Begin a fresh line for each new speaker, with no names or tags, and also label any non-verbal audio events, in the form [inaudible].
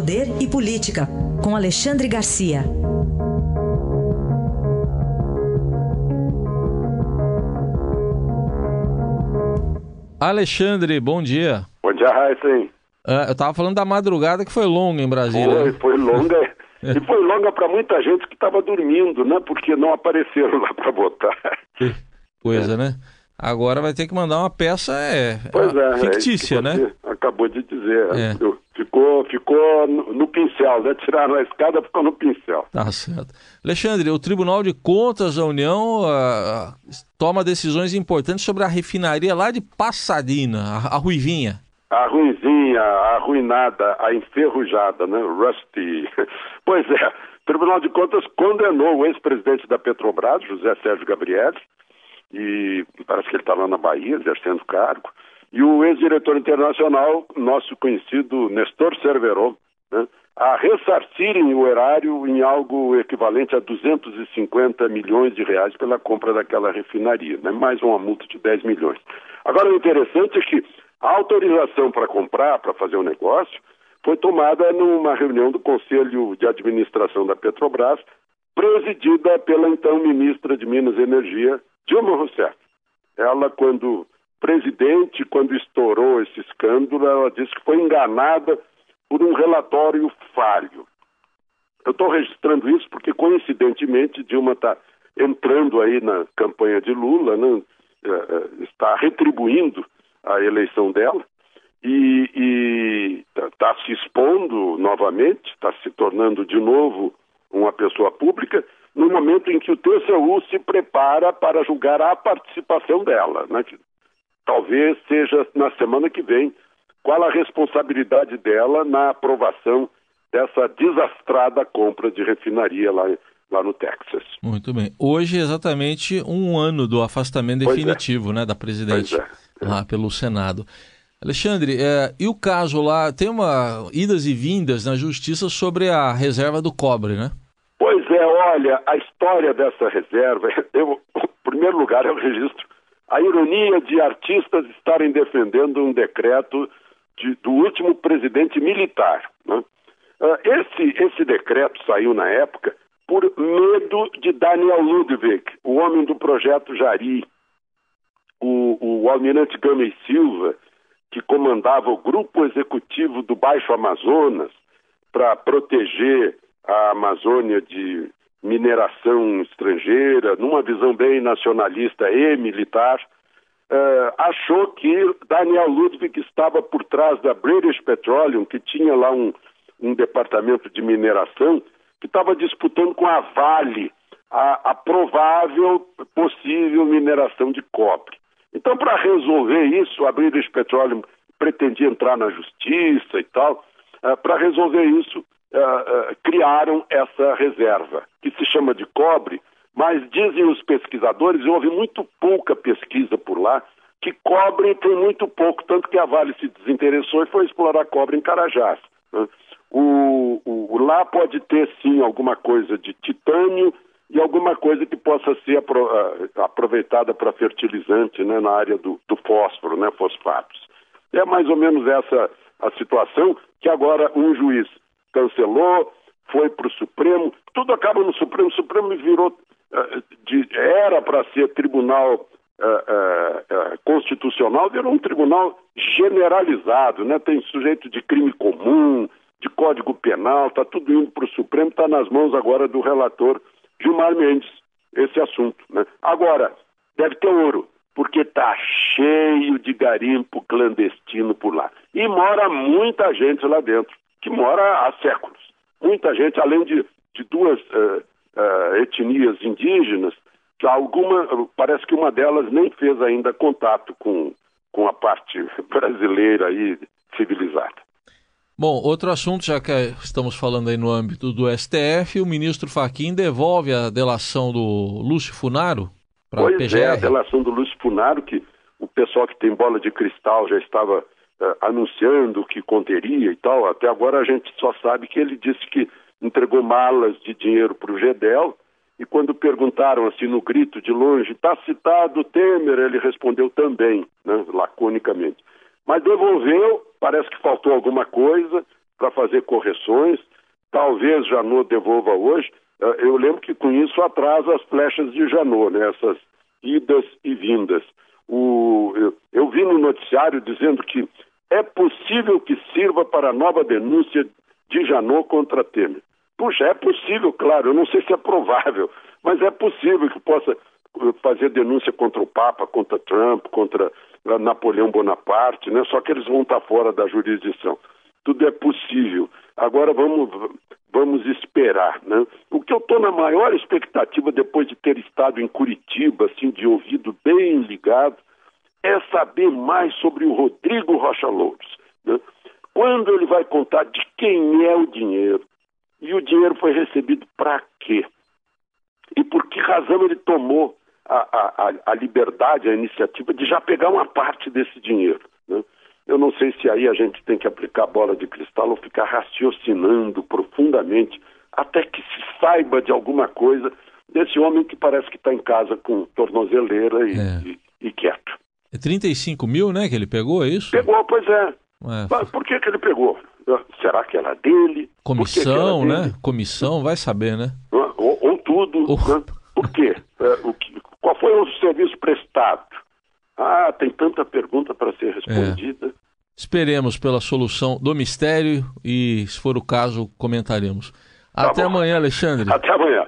Poder e Política, com Alexandre Garcia.
Alexandre, bom dia.
Bom dia, Raíssa.
Uh, eu estava falando da madrugada que foi longa em Brasília.
Foi, foi longa. É. [laughs] E foi longa para muita gente que estava dormindo, né? Porque não apareceram lá para votar.
Que coisa, é. né? Agora vai ter que mandar uma peça é,
pois é,
fictícia,
é
né?
Acabou de dizer. É. Ficou, ficou no, no, pincel, né? Tiraram a escada, ficou no pincel.
Tá certo. Alexandre, o Tribunal de Contas da União uh, toma decisões importantes sobre a refinaria lá de Passadina, a, a Ruivinha.
A ruizinha, a arruinada, a enferrujada, né? Rusty. [laughs] Pois é, o Tribunal de Contas condenou o ex-presidente da Petrobras, José Sérgio Gabriel, e parece que ele está lá na Bahia, exercendo cargo, e o ex-diretor internacional, nosso conhecido Nestor Cerveró, né, a ressarcirem o erário em algo equivalente a 250 milhões de reais pela compra daquela refinaria, né, mais uma multa de 10 milhões. Agora, o interessante é que a autorização para comprar, para fazer o negócio, foi tomada numa reunião do Conselho de Administração da Petrobras, presidida pela então ministra de Minas e Energia, Dilma Rousseff. Ela, quando presidente, quando estourou esse escândalo, ela disse que foi enganada por um relatório falho. Eu estou registrando isso porque, coincidentemente, Dilma está entrando aí na campanha de Lula, né? É, é, está retribuindo a eleição dela e está se expondo novamente, está se tornando de novo uma pessoa pública no momento em que o TCU se prepara para julgar a participação dela, né? Talvez seja na semana que vem, qual a responsabilidade dela na aprovação dessa desastrada compra de refinaria lá, lá no Texas.
Muito bem. Hoje, exatamente um ano do afastamento pois é. definitivo é. né, da presidente é. lá pelo Senado. Alexandre, é, e o caso lá, tem uma idas e vindas na justiça sobre a reserva do cobre, né?
Pois é, olha, a história dessa reserva, [laughs] eu, em primeiro lugar, eu registro a ironia de artistas estarem defendendo um decreto de, do último presidente militar. Né? Uh, esse, esse decreto saiu na época por medo de Daniel Ludwig, o homem do projeto Jari, o, o almirante Gama e Silva, que comandava o grupo executivo do Baixo Amazonas para proteger a Amazônia de mineração estrangeira, numa visão bem nacionalista e militar, uh, achou que Daniel Ludwig estava por trás da British Petroleum, que tinha lá um, um departamento de mineração, que estava disputando com a Vale a, a provável possível mineração de cobre. Então, para resolver isso, a British Petroleum pretendia entrar na justiça e tal. Uh, para resolver isso, uh, uh, criaram essa reserva, que se chama de cobre, mas dizem os pesquisadores, e houve muito pouca pesquisa por lá, que cobre tem muito pouco, tanto que a Vale se desinteressou e foi explorar cobre em Carajás. Né? O, o, lá pode ter sim alguma coisa de titânio e alguma coisa que possa ser apro, uh, aproveitada para fertilizante né, na área do, do fósforo, né, fosfatos. É mais ou menos essa a situação que agora um juiz cancelou, foi para o Supremo, tudo acaba no Supremo, o Supremo virou, uh, de, era para ser tribunal uh, uh, constitucional, virou um tribunal generalizado, né? tem sujeito de crime comum, de código penal, está tudo indo para o Supremo, está nas mãos agora do relator Gilmar Mendes, esse assunto. Né? Agora, deve ter ouro, porque está cheio de garimpo clandestino por lá. E mora muita gente lá dentro que mora há séculos. Muita gente, além de, de duas uh, uh, etnias indígenas, que alguma, parece que uma delas nem fez ainda contato com, com a parte [laughs] brasileira e civilizada.
Bom, outro assunto, já que estamos falando aí no âmbito do STF, o ministro Faquim devolve a delação do Lúcio Funaro para a PGR.
É, a delação do Lúcio Funaro, que o pessoal que tem bola de cristal já estava uh, anunciando que conteria e tal. Até agora a gente só sabe que ele disse que entregou malas de dinheiro para o Gedel e quando perguntaram assim no grito de longe, está citado Temer, ele respondeu também, né, laconicamente. Mas devolveu, parece que faltou alguma coisa, para fazer correções. Talvez Janot devolva hoje. Uh, eu lembro que com isso atrasa as flechas de Janot, né? essas idas e vindas. O, eu, eu vi no noticiário dizendo que é possível que sirva para nova denúncia de Janot contra Temer. Puxa, é possível, claro, eu não sei se é provável, mas é possível que possa eh, fazer denúncia contra o Papa, contra Trump, contra eh, Napoleão Bonaparte, né? só que eles vão estar fora da jurisdição. Tudo é possível. Agora vamos, vamos esperar. Né? O que eu estou na maior expectativa depois de ter estado em Curitiba, assim, de ouvido bem ligado, é saber mais sobre o Rodrigo Rocha Louros. Né? Quando ele vai contar de quem é o dinheiro, e o dinheiro foi recebido para quê? E por que razão ele tomou a, a, a, liberdade, a iniciativa de já pegar uma parte desse dinheiro? Né? Eu não sei se aí a gente tem que aplicar bola de cristal ou ficar raciocinando profundamente até que se saiba de alguma coisa desse homem que parece que está em casa com tornozeleira e, é. e, e quieto.
É 35 mil, né, que ele pegou, é isso?
Pegou, pois é. é. Mas por que, que ele pegou? Será que era dele?
Comissão, né? Dele? Comissão, vai saber, né?
Ou, ou tudo. Né? Por quê? [laughs] É, o que, qual foi o serviço prestado? Ah, tem tanta pergunta para ser respondida. É.
Esperemos pela solução do mistério e, se for o caso, comentaremos. Tá Até bom. amanhã, Alexandre.
Até amanhã.